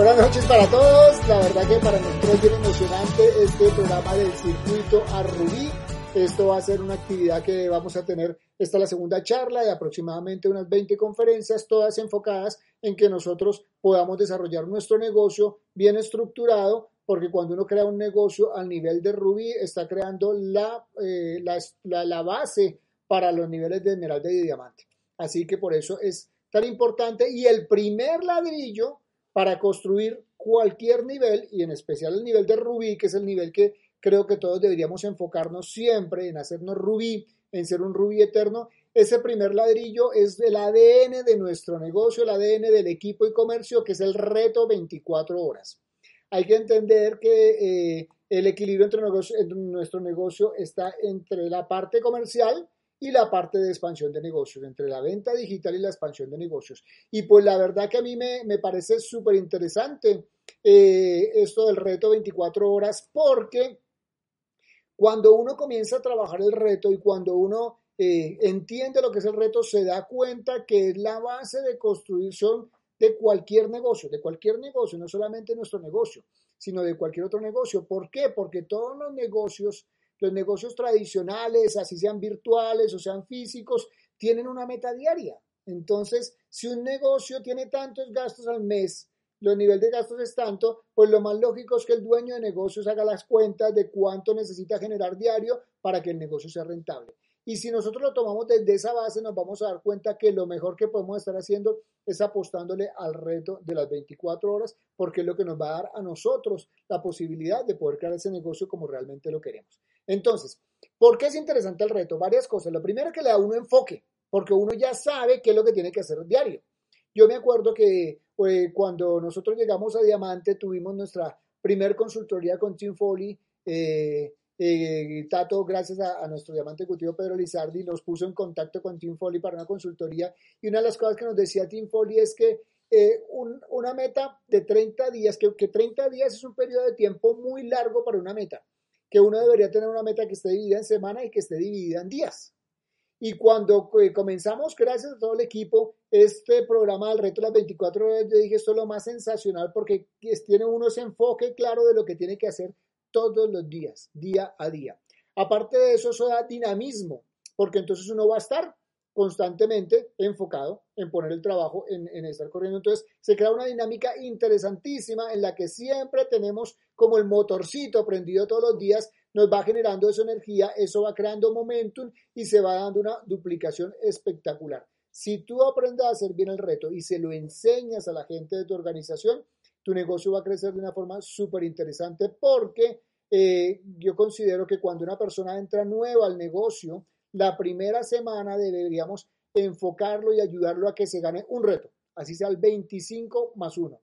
Buenas noches para todos. La verdad que para nosotros es bien emocionante este programa del circuito a Rubí. Esto va a ser una actividad que vamos a tener. Esta es la segunda charla de aproximadamente unas 20 conferencias, todas enfocadas en que nosotros podamos desarrollar nuestro negocio bien estructurado, porque cuando uno crea un negocio al nivel de Rubí, está creando la, eh, la, la base para los niveles de esmeralda y de diamante. Así que por eso es tan importante. Y el primer ladrillo para construir cualquier nivel, y en especial el nivel de rubí, que es el nivel que creo que todos deberíamos enfocarnos siempre en hacernos rubí, en ser un rubí eterno, ese primer ladrillo es el ADN de nuestro negocio, el ADN del equipo y comercio, que es el reto 24 horas. Hay que entender que eh, el equilibrio entre, entre nuestro negocio está entre la parte comercial, y la parte de expansión de negocios, entre la venta digital y la expansión de negocios. Y pues la verdad que a mí me, parece súper interesante eh, esto del reto 24 horas porque cuando uno comienza a trabajar el reto y cuando uno eh, entiende lo que es el reto, se da cuenta que es la base de construcción de cualquier negocio, de cualquier negocio, no solamente nuestro negocio, sino de cualquier otro negocio. ¿Por qué? Porque todos los negocios los negocios tradicionales, así sean virtuales o sean físicos, tienen una meta diaria. Entonces, si un negocio tiene tantos gastos al mes, los niveles de gastos es tanto, pues lo más lógico es que el dueño de negocios haga las cuentas de cuánto necesita generar diario para que el negocio sea rentable. Y si nosotros lo tomamos desde esa base, nos vamos a dar cuenta que lo mejor que podemos estar haciendo es apostándole al reto de las 24 horas, porque es lo que nos va a dar a nosotros la posibilidad de poder crear ese negocio como realmente lo queremos. Entonces, ¿por qué es interesante el reto? Varias cosas. Lo primero que le da uno enfoque, porque uno ya sabe qué es lo que tiene que hacer diario. Yo me acuerdo que pues, cuando nosotros llegamos a Diamante tuvimos nuestra primer consultoría con Tim Foley. Eh, eh, Tato, gracias a, nuestro diamante ejecutivo Pedro Lizardi, nos puso en contacto con Tim Foley para una consultoría. Y una de las cosas que nos decía Tim Foley es que eh, una meta de 30 días, que, que 30 días es un periodo de tiempo muy largo para una meta que uno debería tener una meta que esté dividida en semanas y que esté dividida en días. Y cuando eh, comenzamos, gracias a todo el equipo, este programa del reto de las 24 horas, yo dije, esto es lo más sensacional porque tiene uno ese enfoque claro de lo que tiene que hacer todos los días, día a día. Aparte de eso, eso da dinamismo, porque entonces uno va a estar constantemente enfocado en poner el trabajo en, estar corriendo. Entonces se crea una dinámica interesantísima en la que siempre tenemos como el motorcito prendido todos los días, nos va generando esa energía, eso va creando momentum y se va dando una duplicación espectacular. Si tú aprendes a hacer bien el reto y se lo enseñas a la gente de tu organización, tu negocio va a crecer de una forma súper interesante porque eh, yo considero que cuando una persona entra nueva al negocio, la primera semana deberíamos enfocarlo y ayudarlo a que se gane un reto, así sea el 25 más 1.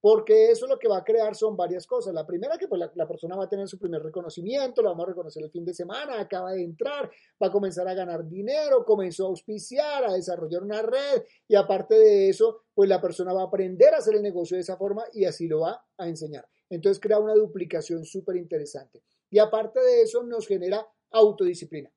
Porque eso lo que va a crear son varias cosas. La primera, que pues la, persona va a tener su primer reconocimiento, lo vamos a reconocer el fin de semana, acaba de entrar, va a comenzar a ganar dinero, comenzó a auspiciar, a desarrollar una red y aparte de eso, pues la persona va a aprender a hacer el negocio de esa forma y así lo va a enseñar. Entonces crea una duplicación súper interesante. Y aparte de eso, nos genera autodisciplina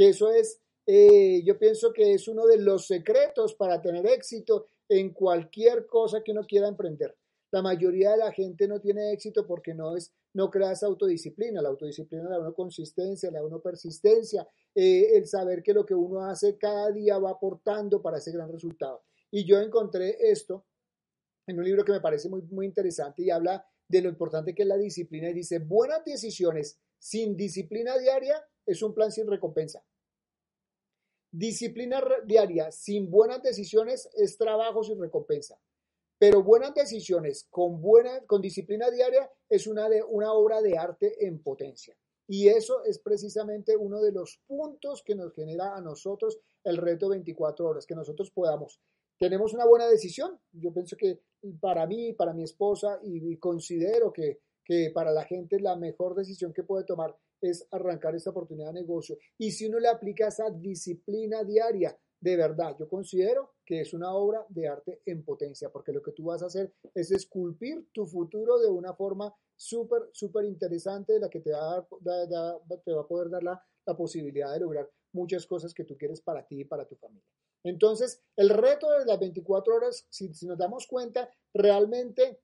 que eso es, eh, yo pienso que es uno de los secretos para tener éxito en cualquier cosa que uno quiera emprender. La mayoría de la gente no tiene éxito porque no es, no crea esa autodisciplina. La autodisciplina le da una consistencia, le da una persistencia, eh, el saber que lo que uno hace cada día va aportando para ese gran resultado. Y yo encontré esto en un libro que me parece muy, muy interesante y habla de lo importante que es la disciplina y dice, buenas decisiones sin disciplina diaria es un plan sin recompensa. Disciplina diaria sin buenas decisiones es trabajo sin recompensa. Pero buenas decisiones con, buena, con disciplina diaria es una, una obra de arte en potencia. Y eso es precisamente uno de los puntos que nos genera a nosotros el reto 24 horas, que nosotros podamos. Tenemos una buena decisión. Yo pienso que para mí, para mi esposa, y, considero que, que para la gente la mejor decisión que puede tomar es arrancar esta oportunidad de negocio. Y si uno le aplica esa disciplina diaria, de verdad, yo considero que es una obra de arte en potencia, porque lo que tú vas a hacer es esculpir tu futuro de una forma súper, súper interesante, la que te va, a te va a poder dar la, la posibilidad de lograr muchas cosas que tú quieres para ti y para tu familia. Entonces, el reto de las 24 horas, si, si nos damos cuenta, realmente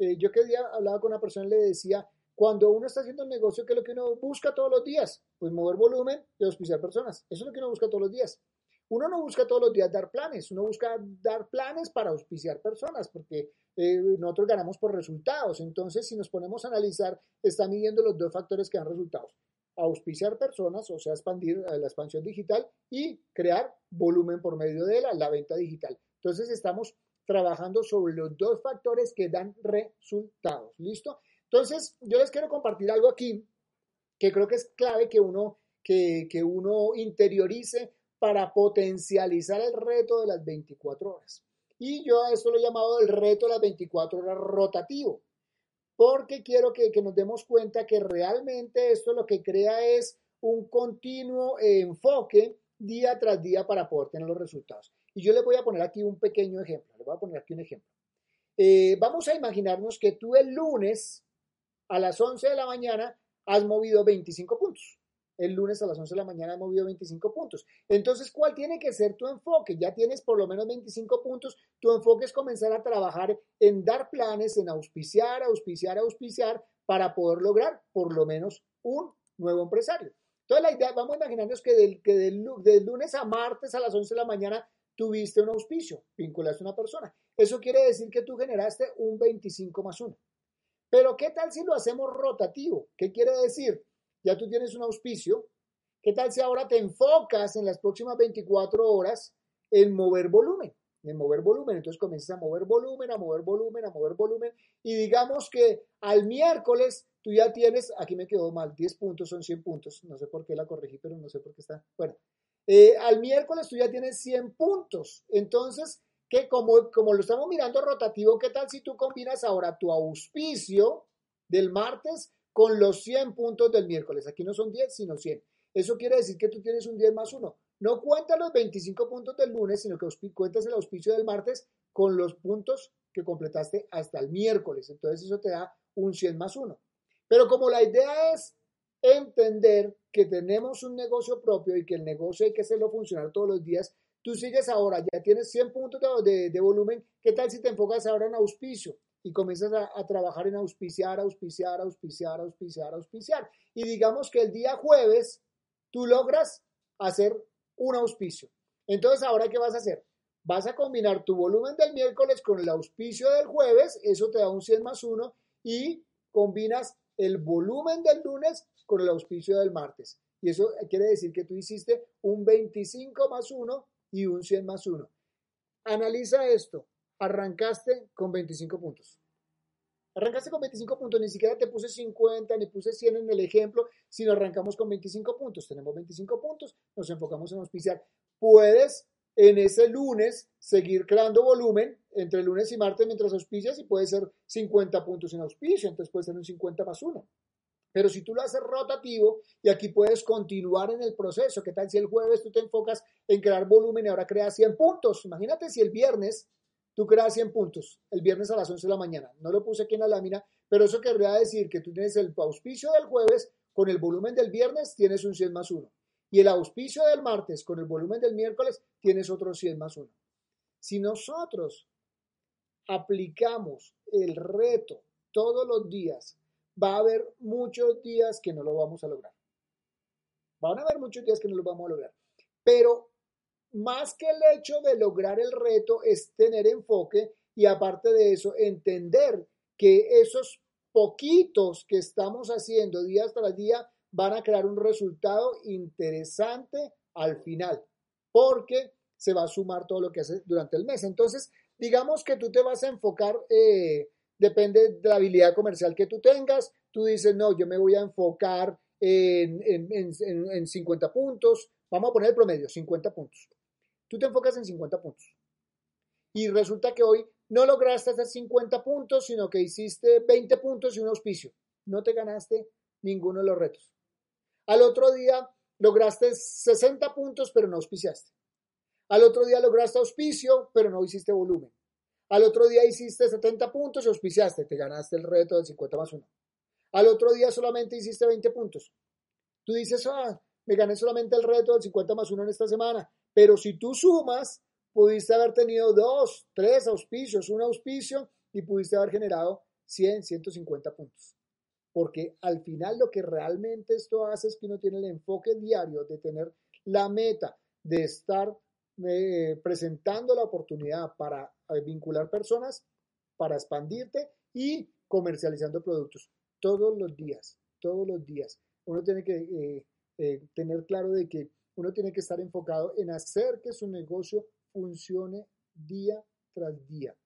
Eh, yo que día hablaba con una persona y le decía, cuando uno está haciendo un negocio, ¿qué es lo que uno busca todos los días? Pues mover volumen y auspiciar personas. Eso es lo que uno busca todos los días. Uno no busca todos los días dar planes, uno busca dar planes para auspiciar personas, porque eh, nosotros ganamos por resultados. Entonces, si nos ponemos a analizar, está midiendo los dos factores que dan resultados. Auspiciar personas, o sea, expandir eh, la expansión digital y crear volumen por medio de la, la venta digital. Entonces, estamos trabajando sobre los dos factores que dan resultados. ¿Listo? Entonces, yo les quiero compartir algo aquí que creo que es clave que uno, que, que uno interiorice para potencializar el reto de las 24 horas. Y yo a esto lo he llamado el reto de las 24 horas rotativo, porque quiero que, nos demos cuenta que realmente esto lo que crea es un continuo enfoque día tras día para poder tener los resultados. Y yo les voy a poner aquí un pequeño ejemplo. Les voy a poner aquí un ejemplo. Eh, vamos a imaginarnos que tú el lunes a las 11 de la mañana has movido 25 puntos el lunes a las 11 de la mañana ha movido 25 puntos. Entonces, ¿cuál tiene que ser tu enfoque? Ya tienes por lo menos 25 puntos. Tu enfoque es comenzar a trabajar en dar planes, en auspiciar, auspiciar, auspiciar para poder lograr por lo menos un nuevo empresario. Entonces, la idea, vamos a imaginarnos que del, que del, lunes a martes a las 11 de la mañana tuviste un auspicio, vinculaste a una persona. Eso quiere decir que tú generaste un 25 más 1. Pero ¿qué tal si lo hacemos rotativo? ¿Qué quiere decir? ya tú tienes un auspicio. ¿Qué tal si ahora te enfocas en las próximas 24 horas en mover volumen? En mover volumen. Entonces comienzas a mover volumen, a mover volumen, a mover volumen. Y digamos que al miércoles tú ya tienes, aquí me quedó mal, 10 puntos son 100 puntos. No sé por qué la corregí, pero no sé por qué está. Bueno, eh, al miércoles tú ya tienes 100 puntos. Entonces, que como, como lo estamos mirando rotativo, ¿qué tal si tú combinas ahora tu auspicio del martes con los 100 puntos del miércoles. Aquí no son 10, sino 100. Eso quiere decir que tú tienes un 10 más 1. No cuenta los 25 puntos del lunes, sino que cuentas el auspicio del martes con los puntos que completaste hasta el miércoles. Entonces eso te da un 100 más 1. Pero como la idea es entender que tenemos un negocio propio y que el negocio hay que hacerlo funcionar todos los días, tú sigues ahora, ya tienes 100 puntos de, volumen, ¿qué tal si te enfocas ahora en auspicio? y comienzas a, trabajar en auspiciar, auspiciar, auspiciar, auspiciar, auspiciar. Y digamos que el día jueves tú logras hacer un auspicio. Entonces, ¿ahora qué vas a hacer? Vas a combinar tu volumen del miércoles con el auspicio del jueves, eso te da un 100 más 1, y combinas el volumen del lunes con el auspicio del martes. Y eso quiere decir que tú hiciste un 25 más 1 y un 100 más 1. Analiza esto arrancaste con 25 puntos. Arrancaste con 25 puntos, ni siquiera te puse 50, ni puse 100 en el ejemplo, sino arrancamos con 25 puntos. Tenemos 25 puntos, nos enfocamos en auspiciar. Puedes en ese lunes seguir creando volumen entre lunes y martes mientras auspicias y puede ser 50 puntos en auspicio, entonces puede ser un 50 más 1. Pero si tú lo haces rotativo y aquí puedes continuar en el proceso, ¿qué tal si el jueves tú te enfocas en crear volumen y ahora creas 100 puntos? Imagínate si el viernes tú creas 100 puntos el viernes a las 11 de la mañana. No lo puse aquí en la lámina, pero eso querría decir que tú tienes el auspicio del jueves con el volumen del viernes, tienes un 100 más 1. Y el auspicio del martes con el volumen del miércoles, tienes otro 100 más 1. Si nosotros aplicamos el reto todos los días, va a haber muchos días que no lo vamos a lograr. Van a haber muchos días que no lo vamos a lograr. Pero más que el hecho de lograr el reto es tener enfoque y aparte de eso, entender que esos poquitos que estamos haciendo día tras día van a crear un resultado interesante al final, porque se va a sumar todo lo que haces durante el mes. Entonces, digamos que tú te vas a enfocar, eh, depende de la habilidad comercial que tú tengas, tú dices, no, yo me voy a enfocar en, en, en 50 puntos, vamos a poner el promedio, 50 puntos. Tú te enfocas en 50 puntos. Y resulta que hoy no lograste hacer 50 puntos, sino que hiciste 20 puntos y un auspicio. No te ganaste ninguno de los retos. Al otro día lograste 60 puntos, pero no auspiciaste. Al otro día lograste auspicio, pero no hiciste volumen. Al otro día hiciste 70 puntos y auspiciaste. Te ganaste el reto del 50 más 1. Al otro día solamente hiciste 20 puntos. Tú dices, ah, me gané solamente el reto del 50 más 1 en esta semana. Pero si tú sumas, pudiste haber tenido dos, tres auspicios, un auspicio y pudiste haber generado 100, 150 puntos. Porque al final lo que realmente esto hace es que uno tiene el enfoque diario de tener la meta de estar eh, presentando la oportunidad para vincular personas, para expandirte y comercializando productos todos los días, todos los días. Uno tiene que eh, tener claro de que uno tiene que estar enfocado en hacer que su negocio funcione día tras día,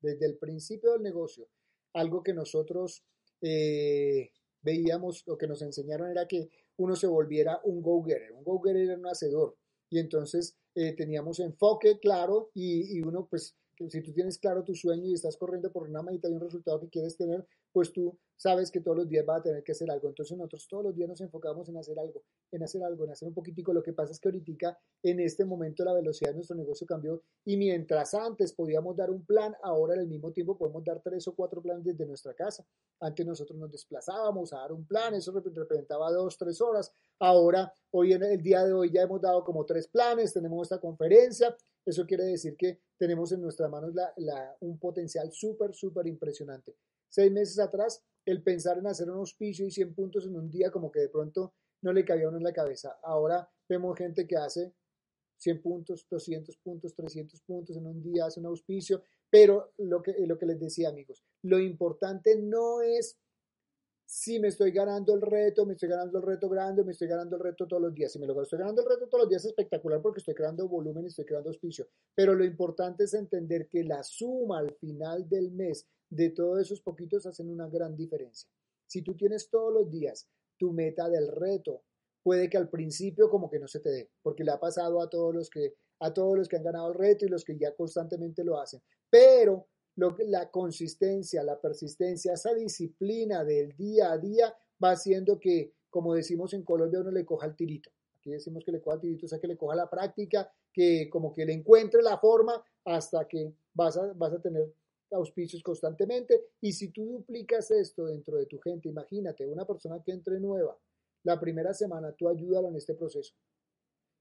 desde el principio del negocio. Algo que nosotros eh, veíamos, lo que nos enseñaron era que uno se volviera un go-getter. Un go-getter era un hacedor. Y entonces eh, teníamos enfoque claro y, y, uno, pues, si tú tienes claro tu sueño y estás corriendo por una meta y un resultado que quieres tener, pues tú sabes que todos los días va a tener que hacer algo. Entonces nosotros todos los días nos enfocamos en hacer algo, en hacer algo, en hacer un poquitico. Lo que pasa es que ahorita en este momento la velocidad de nuestro negocio cambió y mientras antes podíamos dar un plan, ahora al mismo tiempo podemos dar tres o cuatro planes desde nuestra casa. Antes nosotros nos desplazábamos a dar un plan, eso representaba dos, tres horas. Ahora, hoy en el día de hoy ya hemos dado como tres planes, tenemos esta conferencia. Eso quiere decir que tenemos en nuestras manos un potencial súper, súper impresionante seis meses atrás, el pensar en hacer un auspicio y 100 puntos en un día como que de pronto no le cabía uno en la cabeza. Ahora vemos gente que hace 100 puntos, 200 puntos, 300 puntos en un día, hace un auspicio, pero lo que, lo que les decía amigos, lo importante no es si me estoy ganando el reto, me estoy ganando el reto grande, me estoy ganando el reto todos los días. Si me lo estoy ganando el reto todos los días es espectacular porque estoy creando volumen y estoy creando auspicio. Pero lo importante es entender que la suma al final del mes de todos esos poquitos hacen una gran diferencia. Si tú tienes todos los días tu meta del reto, puede que al principio como que no se te dé, porque le ha pasado a todos los que a todos los que han ganado el reto y los que ya constantemente lo hacen. Pero lo, la consistencia, la persistencia, esa disciplina del día a día va haciendo que, como decimos en Colombia, uno le coja el tirito. Aquí decimos que le coja el tirito, o sea, que le coja la práctica, que como que le encuentre la forma hasta que vas a, vas a tener auspicios constantemente. Y si tú duplicas esto dentro de tu gente, imagínate, una persona que entre nueva, la primera semana tú ayúdalo en este proceso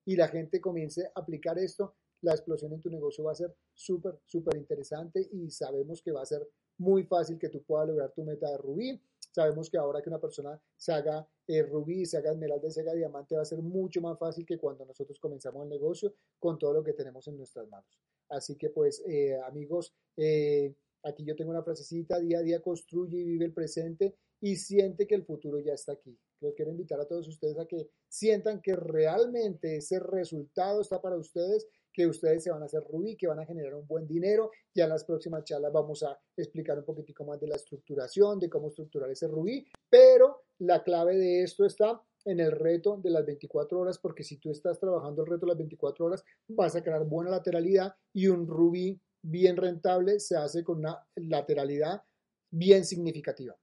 y la gente comience a aplicar esto, la explosión en tu negocio va a ser súper, súper interesante y sabemos que va a ser muy fácil que tú puedas lograr tu meta de rubí. Sabemos que ahora que una persona se haga eh, rubí, se haga esmeralda, se haga diamante, va a ser mucho más fácil que cuando nosotros comenzamos el negocio con todo lo que tenemos en nuestras manos. Así que pues eh, amigos, eh, aquí yo tengo una frasecita, día a día construye y vive el presente y siente que el futuro ya está aquí. Los quiero invitar a todos ustedes a que sientan que realmente ese resultado está para ustedes que ustedes se van a hacer rubí, que van a generar un buen dinero. Ya en las próximas charlas vamos a explicar un poquitico más de la estructuración, de cómo estructurar ese rubí, pero la clave de esto está en el reto de las 24 horas, porque si tú estás trabajando el reto de las 24 horas, vas a crear buena lateralidad y un rubí bien rentable se hace con una lateralidad bien significativa.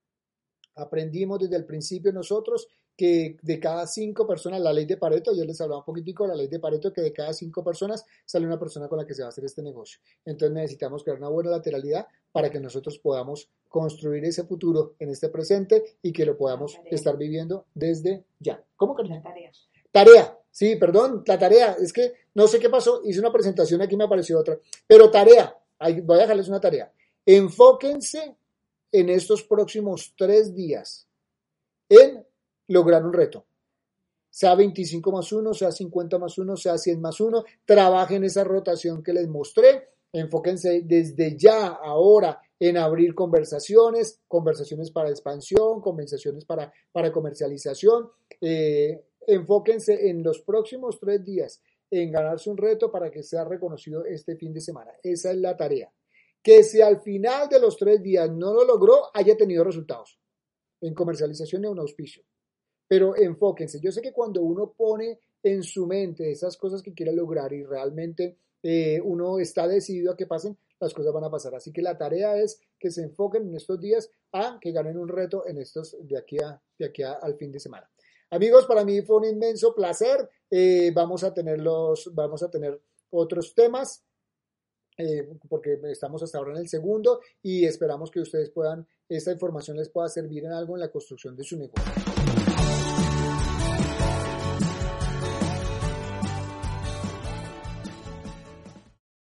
Aprendimos desde el principio nosotros que de cada cinco personas, la ley de Pareto, yo les hablaba un poquitico, la ley de Pareto, que de cada cinco personas sale una persona con la que se va a hacer este negocio. Entonces necesitamos crear una buena lateralidad para que nosotros podamos construir ese futuro en este presente y que lo podamos estar viviendo desde ya. ¿Cómo, que Tarea. Tarea. Sí, perdón, la tarea. Es que no sé qué pasó. Hice una presentación, aquí me apareció otra. Pero tarea. Voy a dejarles una tarea. Enfóquense en estos próximos tres días en lograr un reto. Sea 25 más 1, sea 50 más 1, sea 100 más 1, trabajen esa rotación que les mostré, enfóquense desde ya, ahora, en abrir conversaciones, conversaciones para expansión, conversaciones para, para comercialización. Eh, enfóquense en los próximos tres días en ganarse un reto para que sea reconocido este fin de semana. Esa es la tarea. Que si al final de los tres días no lo logró, haya tenido resultados en comercialización y un auspicio pero enfóquense. Yo sé que cuando uno pone en su mente esas cosas que quiere lograr y realmente eh, uno está decidido a que pasen, las cosas van a pasar. Así que la tarea es que se enfoquen en estos días a que ganen un reto en estos de aquí, a, de aquí al fin de semana. Amigos, para mí fue un inmenso placer. Eh, vamos a tener los, vamos a tener otros temas. Eh, porque estamos hasta ahora en el segundo y esperamos que ustedes puedan, esta información les pueda servir en algo en la construcción de su negocio.